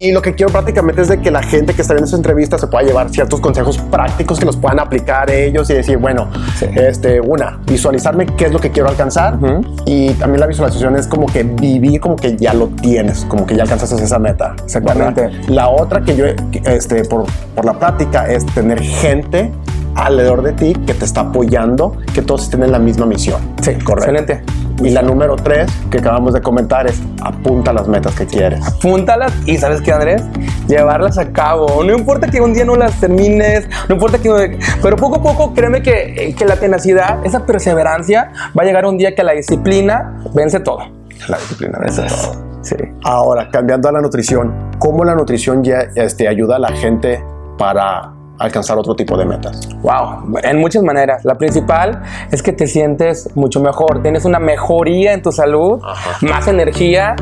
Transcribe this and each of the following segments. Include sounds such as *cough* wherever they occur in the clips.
Y lo que quiero prácticamente es de que la gente que está viendo esta entrevista se pueda llevar ciertos consejos prácticos que los puedan aplicar ellos y decir, bueno, este, una, visualizarme qué es lo que quiero alcanzar y también la visualización es como que vivir como que ya lo tienes, como que ya alcanzaste esa meta. Exactamente. La otra que yo, este, por, por la práctica es tener gente alrededor de ti que te está apoyando, que todos tienen la misma misión. Sí, Excelente. Y la número tres que acabamos de comentar es apunta las metas que quieres. Apúntalas y ¿sabes qué, Andrés? Llevarlas a cabo. No importa que un día no las termines, no importa que... Pero poco a poco, créeme que, que la tenacidad, esa perseverancia, va a llegar un día que la disciplina vence todo. La disciplina vence todo. Sí. Ahora, cambiando a la nutrición, ¿cómo la nutrición ya, este, ayuda a la gente para alcanzar otro tipo de metas? Wow, en muchas maneras. La principal es que te sientes mucho mejor, tienes una mejoría en tu salud, más energía,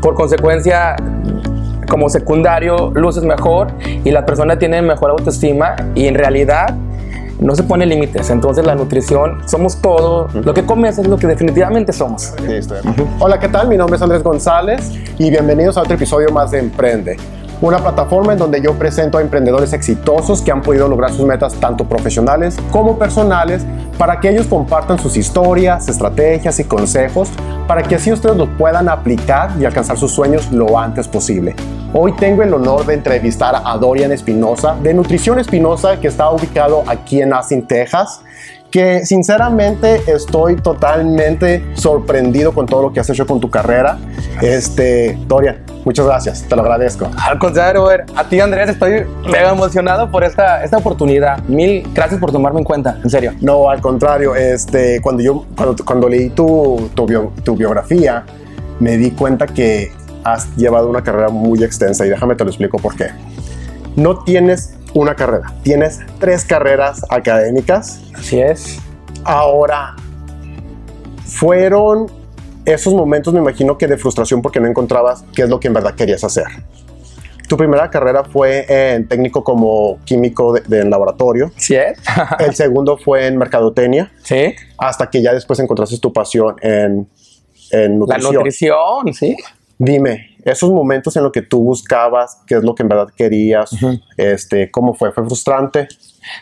por consecuencia como secundario luces mejor y la persona tiene mejor autoestima y en realidad no se pone límites. Entonces la nutrición, somos todo. Lo que comes es lo que definitivamente somos. Hola, ¿qué tal? Mi nombre es Andrés González y bienvenidos a otro episodio más de Emprende una plataforma en donde yo presento a emprendedores exitosos que han podido lograr sus metas tanto profesionales como personales para que ellos compartan sus historias, estrategias y consejos para que así ustedes los puedan aplicar y alcanzar sus sueños lo antes posible. Hoy tengo el honor de entrevistar a Dorian Espinosa de Nutrición Espinosa que está ubicado aquí en Austin, Texas que sinceramente estoy totalmente sorprendido con todo lo que has hecho con tu carrera. Este, Dorian, muchas gracias, te lo agradezco. Al contrario, a ti Andrés, estoy mega emocionado por esta, esta oportunidad. Mil gracias por tomarme en cuenta, en serio. No, al contrario, este, cuando yo, cuando, cuando leí tu, tu, tu biografía, me di cuenta que has llevado una carrera muy extensa y déjame te lo explico por qué. No tienes una carrera, tienes tres carreras académicas. Así es. Ahora, fueron esos momentos, me imagino que de frustración porque no encontrabas qué es lo que en verdad querías hacer. Tu primera carrera fue en técnico como químico de, laboratorio. Sí. Es. *laughs* El segundo fue en mercadotecnia. Sí. Hasta que ya después encontraste tu pasión en, en nutrición. La nutrición, sí. Dime, esos momentos en los que tú buscabas qué es lo que en verdad querías, este, ¿cómo fue? ¿Fue frustrante?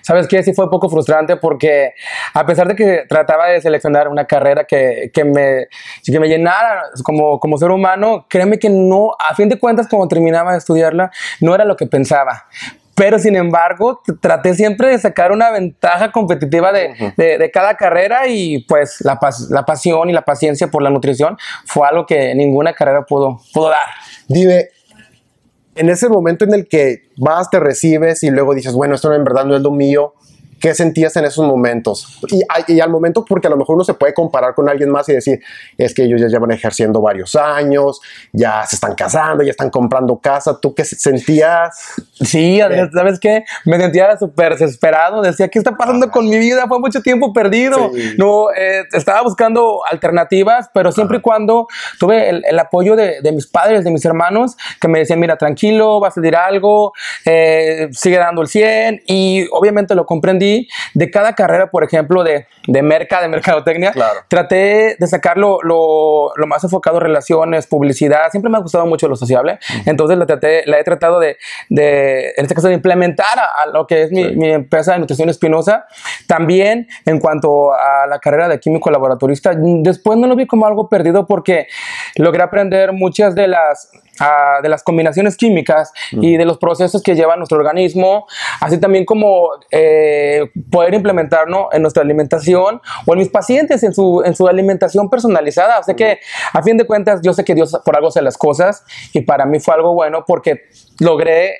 ¿Sabes qué? Sí fue un poco frustrante porque a pesar de que trataba de seleccionar una carrera que, que me, que me llenara como, como ser humano, créeme que no, a fin de cuentas, cuando terminaba de estudiarla, no era lo que pensaba. Pero sin embargo, traté siempre de sacar una ventaja competitiva de, de, cada carrera y pues la, la, pasión y la paciencia por la nutrición fue algo que ninguna carrera pudo, pudo dar. Dime, en ese momento en el que vas, te recibes y luego dices, bueno, esto en verdad no es lo mío, ¿Qué sentías en esos momentos? Y, al momento, porque a lo mejor uno se puede comparar con alguien más y decir, es que ellos ya llevan ejerciendo varios años, ya se están casando, ya están comprando casa. ¿Tú qué sentías? Sí, ¿sabes qué? Me sentía súper desesperado. Decía, ¿qué está pasando con mi vida? Fue mucho tiempo perdido. No, eh, estaba buscando alternativas, pero siempre y cuando tuve el, apoyo de, mis padres, de mis hermanos, que me decían, mira, tranquilo, va a salir algo, eh, sigue dando el 100. Y obviamente lo comprendí যদি de cada carrera, por ejemplo, de, de merca, de mercadotecnia, traté de sacarlo lo, lo, más enfocado en relaciones, publicidad. Siempre me ha gustado mucho lo sociable. Entonces la, traté, la he tratado de, de, en este caso, de implementar a, lo que es mi, mi, empresa de nutrición espinosa. También en cuanto a la carrera de químico laboratorista, después no lo vi como algo perdido porque logré aprender muchas de las de las combinaciones químicas y de los procesos que lleva nuestro organismo, así también como eh, poder implementarlo en nuestra alimentación o en mis pacientes en su, en su alimentación personalizada. O sea que a fin de cuentas yo sé que Dios por algo hace las cosas y para mí fue algo bueno porque logré,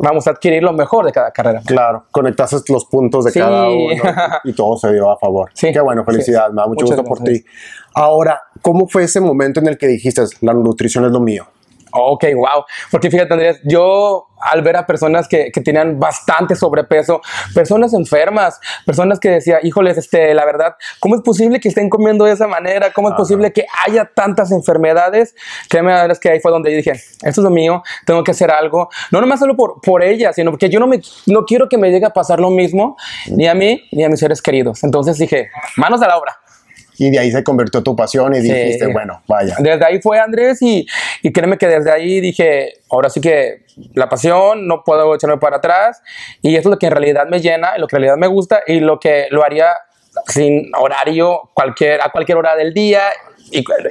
vamos a adquirir lo mejor de cada carrera. Claro, conectaste los puntos de cada uno *laughs* y todo se dio a favor. Sí. Qué bueno, felicidades, me da mucho gusto por ti. Ahora, ¿cómo fue ese momento en el que dijiste, la nutrición es lo mío? Ok, wow. Porque fíjate, Andrés, yo al ver a personas que, que, tenían bastante sobrepeso, personas enfermas, personas que decía, híjoles, este, la verdad, ¿cómo es posible que estén comiendo de esa manera? ¿Cómo es posible que haya tantas enfermedades? Créeme, es que ahí fue donde dije, esto es lo mío, tengo que hacer algo, no nomás solo por, por ella, sino porque yo no, me, no quiero que me llegue a pasar lo mismo, ni a mí, ni a mis seres queridos. Entonces dije, manos a la obra. Y de ahí se convirtió tu pasión y dijiste, bueno, vaya. Desde ahí fue Andrés y, y créeme que desde ahí dije, ahora sí que la pasión, no puedo echarme para atrás y eso es lo que en realidad me llena, lo que en realidad me gusta y lo que lo haría sin horario cualquier, a cualquier hora del día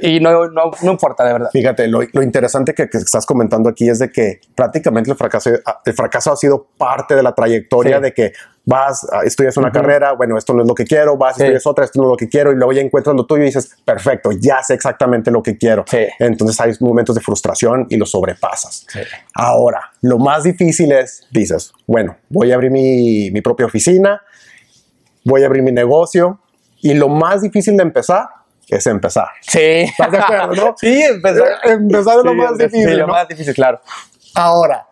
y, no, no, no, importa, de verdad. Fíjate, lo, lo interesante que, que, estás comentando aquí es de que prácticamente el fracaso, el fracaso ha sido parte de la trayectoria de que vas, estudias una carrera, bueno, esto no es lo que quiero, vas, sí. estudias otra, esto no es lo que quiero, y luego ya encuentras lo tuyo y dices, perfecto, ya sé exactamente lo que quiero. Sí. Entonces hay momentos de frustración y lo sobrepasas. Ahora, lo más difícil es, dices, bueno, voy a abrir mi, mi propia oficina, voy a abrir mi negocio, y lo más difícil de empezar es empezar. Sí. ¿Estás de acuerdo, no? *laughs* Sí, empezar. empezar es lo más difícil. Sí, lo ¿no? más difícil, claro. Ahora,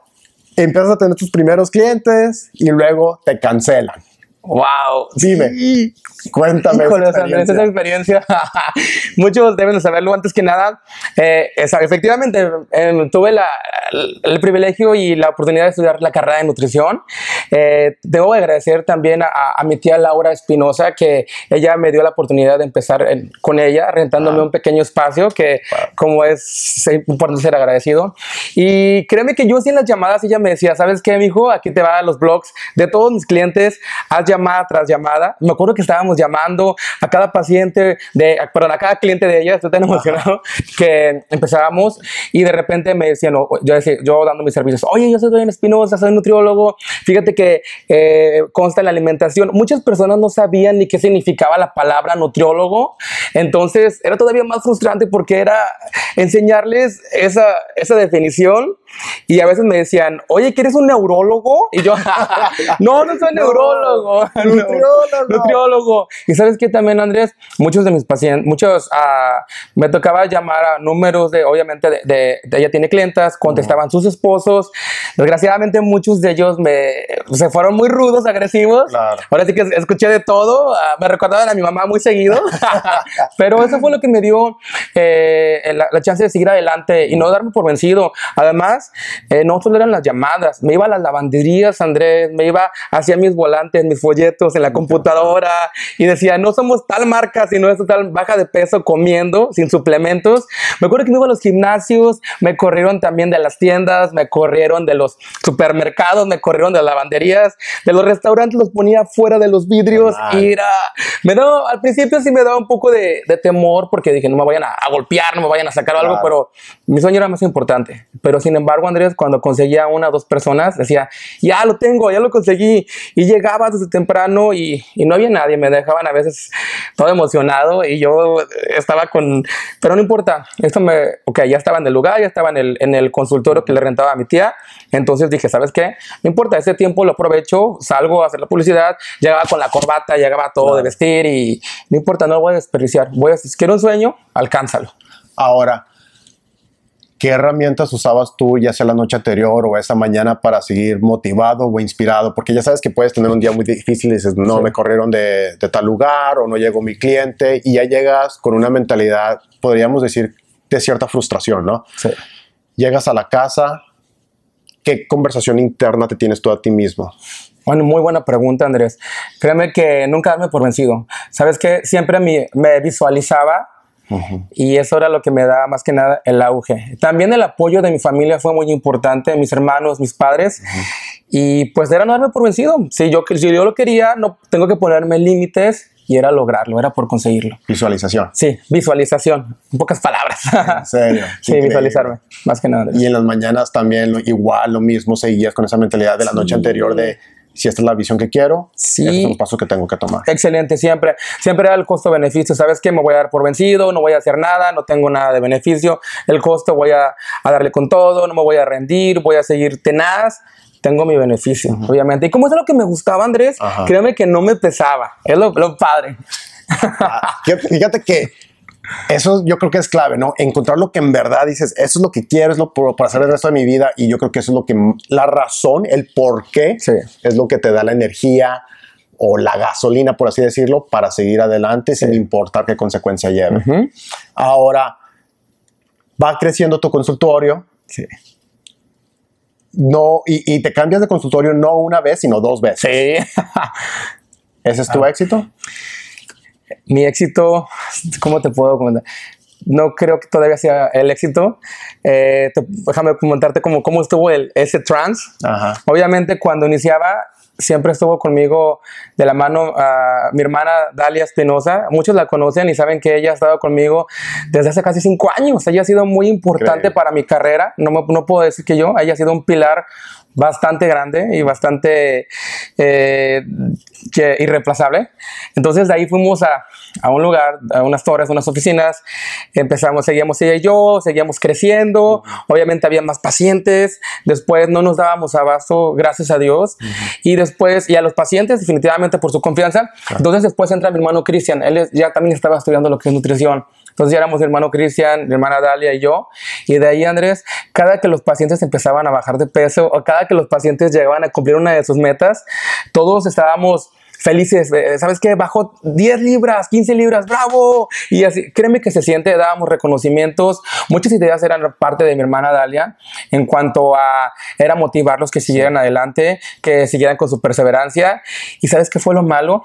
empiezas a tener tus primeros clientes y luego te cancelan. Wow. Dime. Sí. Cuéntame. Híjole, esa, Andrés, esa experiencia. *laughs* Muchos deben de saberlo antes que nada. Eh, esa, efectivamente, eh, tuve la, el privilegio y la oportunidad de estudiar la carrera de nutrición. Eh, debo agradecer también a, a, mi tía Laura Espinosa, que ella me dio la oportunidad de empezar en, con ella, rentándome ah. un pequeño espacio, que wow. como es, es importante ser agradecido. Y créeme que yo sí en las llamadas ella me decía, ¿sabes qué, mijo? Aquí te van los blogs de todos mis clientes. Haz llamada tras llamada. Me acuerdo que estábamos llamando a cada paciente, de, perdón, a cada cliente de ella, estoy tan emocionado, que empezábamos y de repente me decían, yo, decía, yo dando mis servicios, oye, yo soy en Espinosa, soy nutriólogo, fíjate que eh, consta en la alimentación. Muchas personas no sabían ni qué significaba la palabra nutriólogo, entonces era todavía más frustrante porque era enseñarles esa, esa definición y a veces me decían, oye, ¿que eres un neurólogo? Y yo, *laughs* no, no soy *laughs* neurólogo, *laughs* no, nutriólogo. nutriólogo. Y sabes que también, Andrés, muchos de mis pacientes, muchos, uh, me tocaba llamar a números de, obviamente, de, de, de ella tiene clientas, contestaban uh -huh. sus esposos. Desgraciadamente, muchos de ellos me, se fueron muy rudos, agresivos. Claro. Ahora sí que escuché de todo. Uh, me recordaban a mi mamá muy seguido. Pero eso fue lo que me dio eh, la, la chance de seguir adelante y no darme por vencido. Además, eh, no solo eran las llamadas, me iba a las lavanderías, Andrés, me iba hacia mis volantes, mis folletos en la computadora y decía, no somos tal marca, sino es tal baja de peso comiendo, sin suplementos. Me acuerdo que me iba a los gimnasios, me corrieron también de las tiendas, me corrieron de los supermercados, me corrieron de las lavanderías, de los restaurantes, los ponía fuera de los vidrios y era, me daba, al principio sí me daba un poco de, de temor porque dije, no me vayan a, a, golpear, no me vayan a sacar claro. algo, pero mi sueño era más importante. Pero sin embargo, Andrés, cuando conseguía una o dos personas, decía, ya lo tengo, ya lo conseguí. Y llegaba desde temprano y, y, no había nadie, me dejaban a veces todo emocionado y yo estaba con, pero no importa, esto me, ok, ya estaba en el lugar, ya estaba en el, en el consultorio que le rentaba a mi tía. Entonces dije, ¿sabes qué? No importa, ese tiempo lo aprovecho, salgo a hacer la publicidad, llegaba con la corbata, llegaba todo de vestir y no importa, no lo voy a desperdiciar. Voy a, si quiero un sueño, alcánzalo. Ahora, ¿qué herramientas usabas tú, ya sea la noche anterior o esa mañana, para seguir motivado o inspirado? Porque ya sabes que puedes tener un día muy difícil y dices, no, sí. me corrieron de, de, tal lugar o no llegó mi cliente y ya llegas con una mentalidad, podríamos decir, de cierta frustración, ¿no? Sí. Llegas a la casa, ¿qué conversación interna te tienes tú a ti mismo? Bueno, muy buena pregunta, Andrés. Créeme que nunca darme por vencido. Sabes que siempre me, me visualizaba Uh -huh. Y eso era lo que me da más que nada el auge. También el apoyo de mi familia fue muy importante, mis hermanos, mis padres. Uh -huh. Y pues era no darme por vencido. Si yo, si yo lo quería, no tengo que ponerme límites y era lograrlo, era por conseguirlo. Visualización. Sí, visualización, en pocas palabras. En serio. *laughs* sí, Increíble. visualizarme, más que nada. Y en las mañanas también igual, lo mismo, seguías con esa mentalidad de la noche sí. anterior de si esta es la visión que quiero, sí. este es un paso que tengo que tomar. Excelente, siempre, siempre el costo-beneficio. ¿Sabes qué? Me voy a dar por vencido, no voy a hacer nada, no tengo nada de beneficio. El costo voy a, a darle con todo, no me voy a rendir, voy a seguir tenaz tengo mi beneficio, uh -huh. obviamente. Y como es lo que me gustaba, Andrés, Ajá. créeme que no me pesaba. Es lo, lo padre. Ah, fíjate que eso yo creo que es clave, ¿no? Encontrar lo que en verdad dices, eso es lo que quiero, es lo por, por hacer el resto de mi vida. Y yo creo que eso es lo que, la razón, el por qué, sí. es lo que te da la energía o la gasolina, por así decirlo, para seguir adelante sí. sin importar qué consecuencia lleve. Uh -huh. Ahora, va creciendo tu consultorio. Sí no, y, y, te cambias de consultorio no una vez, sino dos veces. Sí. *laughs* ¿Ese es tu ah. éxito? Mi éxito, ¿cómo te puedo comentar? No creo que todavía sea el éxito. Eh, déjame comentarte cómo, cómo estuvo el, ese trance. Obviamente, cuando iniciaba, siempre estuvo conmigo de la mano a mi hermana Dalia Espinosa. Muchos la conocen y saben que ella ha estado conmigo desde hace casi cinco años. Ella ha sido muy importante para mi carrera. No, no puedo decir que yo, ella ha sido un pilar bastante grande y bastante eh, irreemplazable. Entonces de ahí fuimos a, a, un lugar, a unas torres, unas oficinas, empezamos, seguíamos ella y yo, seguíamos creciendo, obviamente había más pacientes, después no nos dábamos abasto, gracias a Dios, y después, y a los pacientes definitivamente por su confianza, entonces después entra mi hermano Cristian, él ya también estaba estudiando lo que es nutrición, entonces ya éramos mi hermano Cristian, mi hermana Dalia y yo. Y de ahí, Andrés, cada que los pacientes empezaban a bajar de peso o cada que los pacientes llegaban a cumplir una de sus metas, todos estábamos felices, ¿sabes qué? Bajó 10 libras, 15 libras, bravo. Y así, créeme que se siente, dábamos reconocimientos. Muchas ideas eran parte de mi hermana Dalia en cuanto a, era motivarlos que siguieran adelante, que siguieran con su perseverancia. ¿Y sabes qué fue lo malo?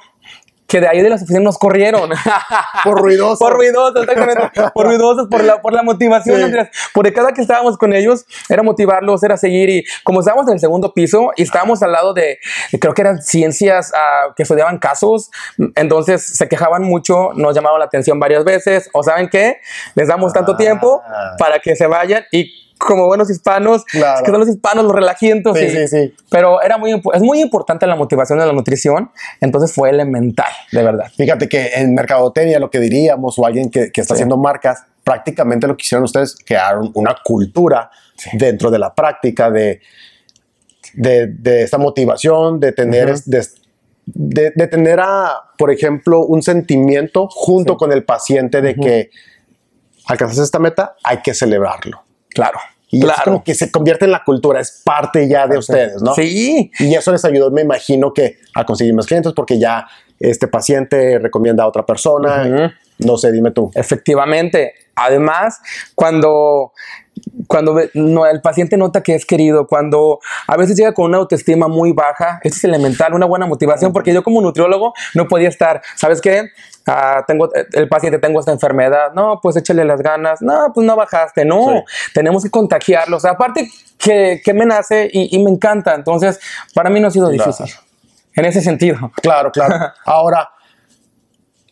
Que de ahí de las oficinas nos corrieron. *laughs* Por ruidosos. por ruidosos, exactamente. por ruidosos, por la, por la motivación, Andrés. Porque cada que estábamos con ellos era motivarlos, era seguir. Y como estábamos en el segundo piso y estábamos al lado de, creo que eran ciencias uh, que estudiaban casos, entonces se quejaban mucho, nos llamaban la atención varias veces. O saben qué, les damos tanto tiempo ah. para que se vayan y como buenos hispanos, que son los hispanos los relajientos. Sí, sí, sí. Pero era muy, es muy importante la motivación de la nutrición, entonces fue elemental, de verdad. Fíjate que en mercadotecnia lo que diríamos, o alguien que, que está haciendo marcas, prácticamente lo que hicieron ustedes, crearon una cultura dentro de la práctica de, de, de esta motivación, de tener... de, de, tener a, por ejemplo, un sentimiento junto con el paciente de que alcanzas esta meta, hay que celebrarlo. Claro. Y claro. es como que se convierte en la cultura, es parte ya de ustedes, ¿no? Sí. Y eso les ayudó, me imagino, que a conseguir más clientes porque ya este paciente recomienda a otra persona. No sé, dime tú. Efectivamente. Además, cuando cuando no, el paciente nota que es querido, cuando a veces llega con una autoestima muy baja, eso es elemental, una buena motivación, porque yo como nutriólogo no podía estar, ¿sabes qué? Ah, tengo el paciente, tengo esta enfermedad, no, pues échale las ganas, no, pues no bajaste, no, tenemos que contagiarlos, aparte que, que me nace y, y, me encanta, entonces para mí no ha sido difícil, en ese sentido. Claro, claro. *laughs* Ahora,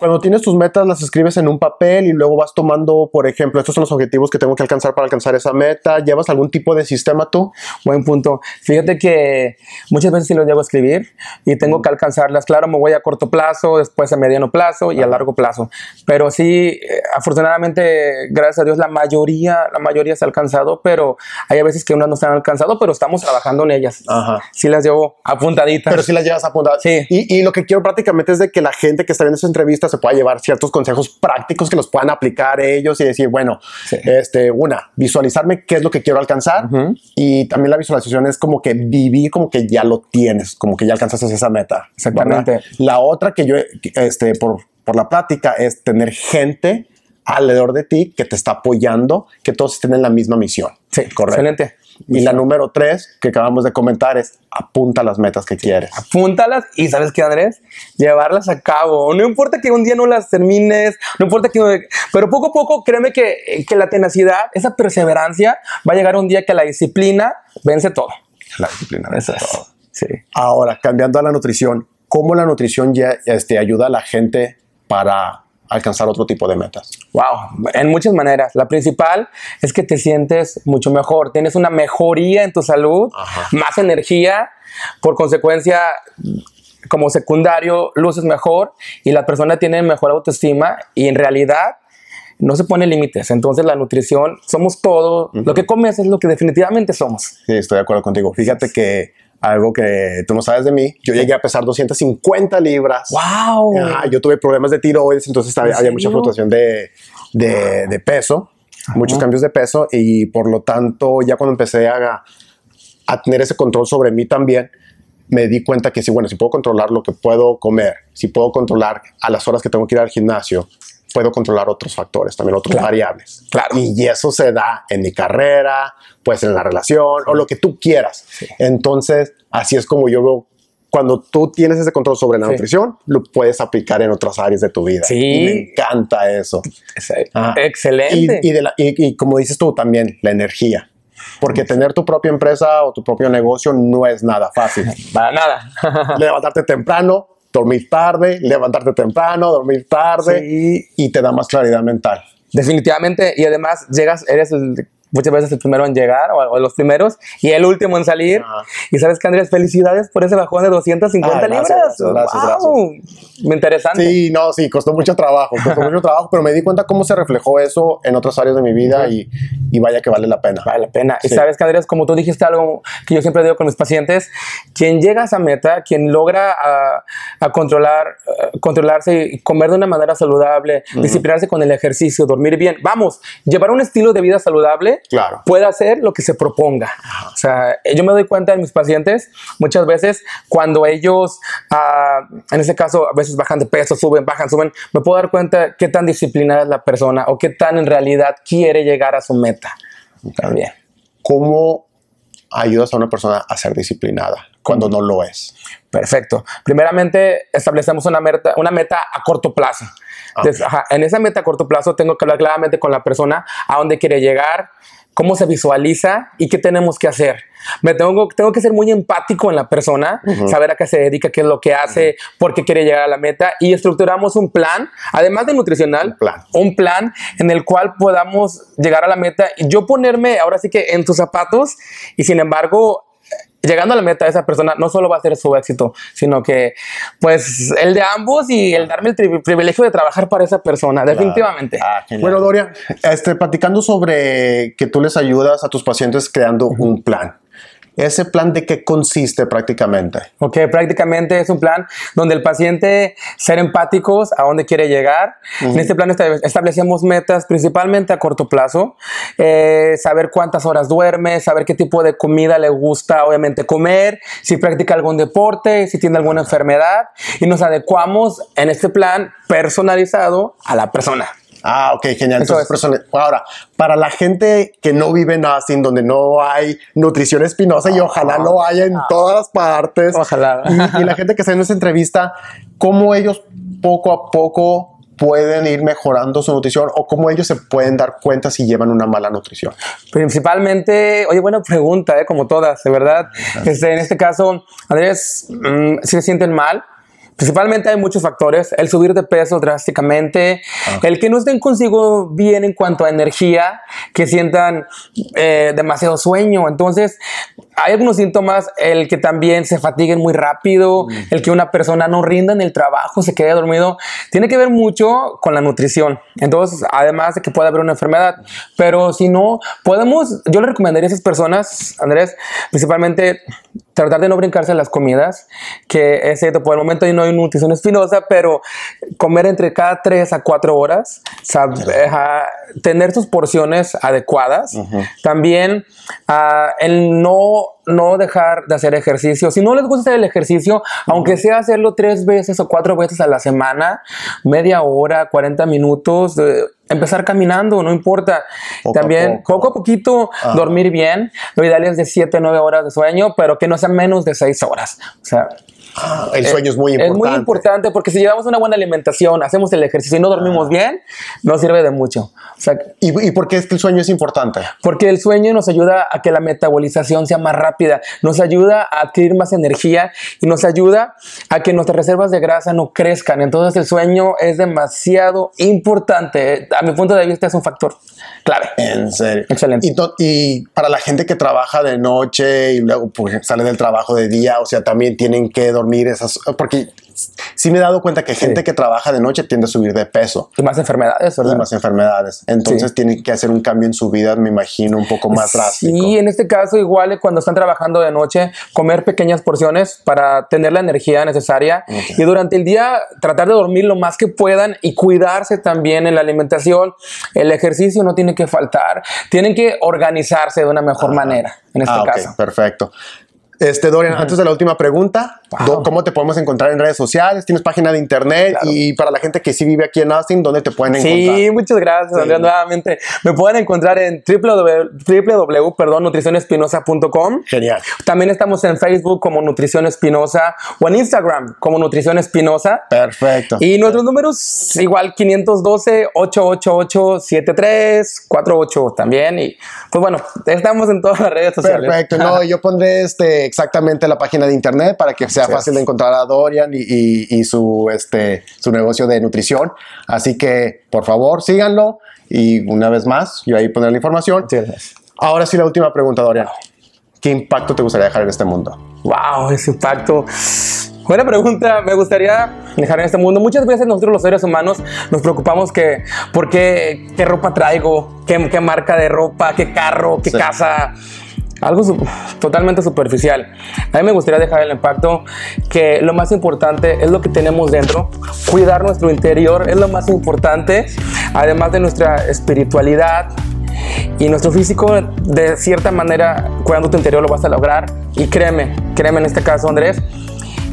cuando tienes tus metas, las escribes en un papel y luego vas tomando, por ejemplo, estos son los objetivos que tengo que alcanzar para alcanzar esa meta. ¿Llevas algún tipo de sistema tú? Buen punto. Fíjate que muchas veces sí los llevo a escribir y tengo que alcanzarlas. Claro, me voy a corto plazo, después a mediano plazo y a largo plazo. Pero sí, eh, afortunadamente, gracias a Dios, la mayoría, la mayoría se ha alcanzado, pero hay veces que unas no se han alcanzado, pero estamos trabajando en ellas. Ajá. Sí las llevo apuntaditas. Pero sí las llevas apuntadas. Sí. Y, y lo que quiero prácticamente es de que la gente que está viendo esa entrevista se pueda llevar ciertos consejos prácticos que los puedan aplicar ellos y decir, bueno, este, una, visualizarme qué es lo que quiero alcanzar y también la visualización es como que vivir como que ya lo tienes, como que ya alcanzaste esa meta. Exactamente. La otra que yo, este, por, por la práctica es tener gente alrededor de ti que te está apoyando, que todos estén en la misma misión. Sí, correcto. Excelente. Y la número tres que acabamos de comentar es apunta las metas que quieres. Apúntalas y sabes qué, Andrés, llevarlas a cabo. No importa que un día no las termines, no importa que... Pero poco a poco, créeme que, que la tenacidad, esa perseverancia, va a llegar un día que la disciplina vence todo. La disciplina vence todo. Sí. Ahora, cambiando a la nutrición, ¿cómo la nutrición ya, este, ayuda a la gente para alcanzar otro tipo de metas? Wow, en muchas maneras. La principal es que te sientes mucho mejor, tienes una mejoría en tu salud, más energía, por consecuencia como secundario luces mejor y la persona tiene mejor autoestima y en realidad no se pone límites. Entonces la nutrición, somos todo, lo que comes es lo que definitivamente somos. Sí, estoy de acuerdo contigo. Fíjate que algo que tú no sabes de mí. Yo llegué a pesar 250 libras. ¡Wow! yo tuve problemas de tiroides, entonces había, mucha fluctuación de, de, peso, muchos cambios de peso y por lo tanto ya cuando empecé a, a tener ese control sobre mí también, me di cuenta que si, bueno, si puedo controlar lo que puedo comer, si puedo controlar a las horas que tengo que ir al gimnasio, puedo controlar otros factores, también otros variables. Claro. Y eso se da en mi carrera, pues en la relación o lo que tú quieras. Entonces, así es como yo veo cuando tú tienes ese control sobre la nutrición, lo puedes aplicar en otras áreas de tu vida. Sí. Y me encanta eso. Ah. Excelente. Y, de y, como dices tú también, la energía. Porque tener tu propia empresa o tu propio negocio no es nada fácil. Para nada. Levantarte temprano, dormir tarde, levantarte temprano, dormir tarde y te da más claridad mental. Definitivamente, y además llegas, eres el muchas veces el primero en llegar o, los primeros y el último en salir. Y sabes que Andrés, felicidades por ese bajón de 250 ah, libras. Gracias, gracias, Interesante. Sí, no, sí, costó mucho trabajo, costó mucho trabajo, pero me di cuenta cómo se reflejó eso en otras áreas de mi vida y, y, vaya que vale la pena. Vale la pena. Y sabes que Andrés, como tú dijiste algo que yo siempre digo con mis pacientes, quien llega a esa meta, quien logra a, a controlar, controlarse y comer de una manera saludable, disciplinarse con el ejercicio, dormir bien, vamos, llevar un estilo de vida saludable claro. puede hacer lo que se proponga. O sea, yo me doy cuenta en mis pacientes muchas veces cuando ellos, uh, en ese caso, a veces bajan de peso, suben, bajan, suben, me puedo dar cuenta qué tan disciplinada es la persona o qué tan en realidad quiere llegar a su meta. También. ¿Cómo ayudas a una persona a ser disciplinada cuando no lo es? Perfecto. Primeramente, establecemos una meta, una meta a corto plazo. en esa meta a corto plazo tengo que hablar claramente con la persona a dónde quiere llegar, cómo se visualiza y qué tenemos que hacer. Me tengo, tengo que ser muy empático en la persona, saber a qué se dedica, qué es lo que hace, por qué quiere llegar a la meta y estructuramos un plan, además de nutricional, un plan, en el cual podamos llegar a la meta y yo ponerme ahora sí que en tus zapatos y sin embargo llegando a la meta, esa persona no solo va a ser su éxito, sino que, pues, el de ambos y el darme el privilegio de trabajar para esa persona, definitivamente. Ah, bueno, Doria, este, platicando sobre que tú les ayudas a tus pacientes creando un plan. ¿Ese plan de qué consiste prácticamente? Ok, prácticamente es un plan donde el paciente ser empáticos a dónde quiere llegar. En este plan establecemos metas principalmente a corto plazo, eh, saber cuántas horas duerme, saber qué tipo de comida le gusta obviamente comer, si practica algún deporte, si tiene alguna enfermedad y nos adecuamos en este plan personalizado a la persona. Ah, ok, genial. Entonces, ahora, para la gente que no vive en Austin, donde no hay nutrición espinosa y ojalá no haya en todas las partes. Ojalá. Y, la gente que está en esta entrevista, ¿cómo ellos poco a poco pueden ir mejorando su nutrición o cómo ellos se pueden dar cuenta si llevan una mala nutrición? Principalmente, oye, buena pregunta, ¿eh? como todas, de verdad. Este, en este caso, Andrés, mm, si se sienten mal, Principalmente hay muchos factores, el subir de peso drásticamente, ah. el que no estén consigo bien en cuanto a energía, que sientan eh, demasiado sueño. Entonces, hay algunos síntomas, el que también se fatiguen muy rápido, mm. el que una persona no rinda en el trabajo, se quede dormido, tiene que ver mucho con la nutrición. Entonces, además de que puede haber una enfermedad, pero si no, podemos, yo le recomendaría a esas personas, Andrés, principalmente tratar de no brincarse las comidas, que es cierto, por el momento no hay nutrición espinosa, pero comer entre cada 3 a 4 horas, tener sus porciones adecuadas, también uh, el no no dejar de hacer ejercicio. Si no les gusta hacer el ejercicio, aunque sea hacerlo tres veces o cuatro veces a la semana, media hora, 40 minutos, empezar caminando, no importa. También poco a poquito dormir bien. Lo ideal es de 7, 9 horas de sueño, pero que no sea menos de 6 horas. O sea, Ah, el sueño es muy importante. Es muy importante porque si llevamos una buena alimentación, hacemos el ejercicio y no dormimos ah. bien, no sirve de mucho. ¿Y, ¿Y por qué es que el sueño es importante? Porque el sueño nos ayuda a que la metabolización sea más rápida, nos ayuda a adquirir más energía y nos ayuda a que nuestras reservas de grasa no crezcan. Entonces el sueño es demasiado importante. A mi punto de vista es un factor clave. En serio. Excelente. Y, y para la gente que trabaja de noche y luego pues, sale del trabajo de día, o sea, también tienen que dormir esas, porque sí me he dado cuenta que gente que trabaja de noche tiende a subir de peso. Y más enfermedades, ¿verdad? Y más enfermedades. Entonces tienen que hacer un cambio en su vida, me imagino, un poco más drástico. Sí, en este caso igual cuando están trabajando de noche, comer pequeñas porciones para tener la energía necesaria y durante el día tratar de dormir lo más que puedan y cuidarse también en la alimentación. El ejercicio no tiene que faltar. Tienen que organizarse de una mejor manera, en este ah, caso. Perfecto Este, Dorian, antes de la última pregunta, Wow. ¿cómo te podemos encontrar en redes sociales? ¿Tienes página de internet? Claro. Y para la gente que sí vive aquí en Austin, ¿dónde te pueden encontrar? Sí, muchas gracias, Sí. Andrea, nuevamente. Me pueden encontrar en www, perdón, nutricionespinosa.com. Genial. También estamos en Facebook como Nutrición Espinosa o en Instagram como Nutrición Espinosa. Perfecto. Y nuestros números igual 512-888-7348 también. Y pues bueno, estamos en todas las redes sociales. Perfecto. No, yo pondré este, exactamente la página de internet para que sea Sí. fácil de encontrar a Dorian y, y- y su, este, su negocio de nutrición. Así que, por favor, síganlo. Y una vez más, yo ahí pondré la información. Gracias. Ahora sí, la última pregunta, Dorian. ¿Qué impacto te gustaría dejar en este mundo? Wow, ese impacto. Buena pregunta. Me gustaría dejar en este mundo. Muchas veces nosotros los seres humanos nos preocupamos que por qué, qué ropa traigo, qué, qué marca de ropa, qué carro, qué Sí. casa. Algo totalmente superficial. A mí me gustaría dejar el impacto que lo más importante es lo que tenemos dentro. Cuidar nuestro interior es lo más importante. Además de nuestra espiritualidad, y nuestro físico, de cierta manera, cuidando tu interior lo vas a lograr. Y créeme, créeme en este caso, Andrés,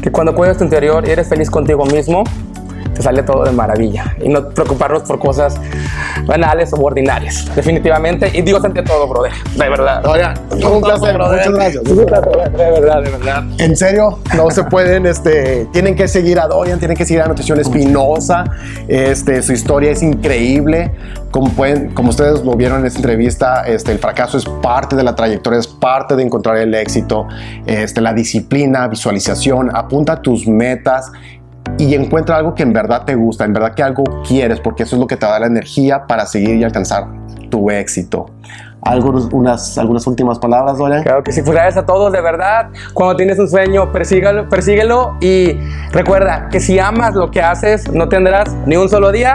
que cuando cuidas tu interior y eres feliz contigo mismo, te sale todo de maravilla. Y no preocuparnos por cosas banales o ordinarias, definitivamente. Y Dios ante todo, brother, de verdad. Dorian, un placer. Muchas gracias. De verdad, de verdad. En serio, no se pueden, este, tienen que seguir a Dorian, tienen que seguir a Nutrición Espinosa, este, su historia es increíble, como pueden, como ustedes lo vieron en esta entrevista, este, el fracaso es parte de la trayectoria, es parte de encontrar el éxito, este, la disciplina, visualización, apunta tus metas y encuentra algo que en verdad te gusta, en verdad que algo quieres, porque eso es lo que te da la energía para seguir y alcanzar tu éxito. Algunos, unas, algunas últimas palabras, Dorian. Claro que sí, pues gracias a todos, de verdad. Cuando tienes un sueño, persígalo, persíguelo y recuerda que si amas lo que haces, no tendrás ni un solo día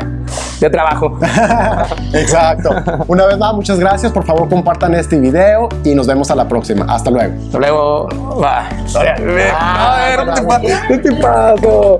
de trabajo. *laughs* *laughs* Exacto. Una vez más, muchas gracias. Por favor, compartan este video y nos vemos a la próxima. Hasta luego. Hasta luego. Bye. Dorian. A ver, ¿qué te pa- ¿qué te pasó?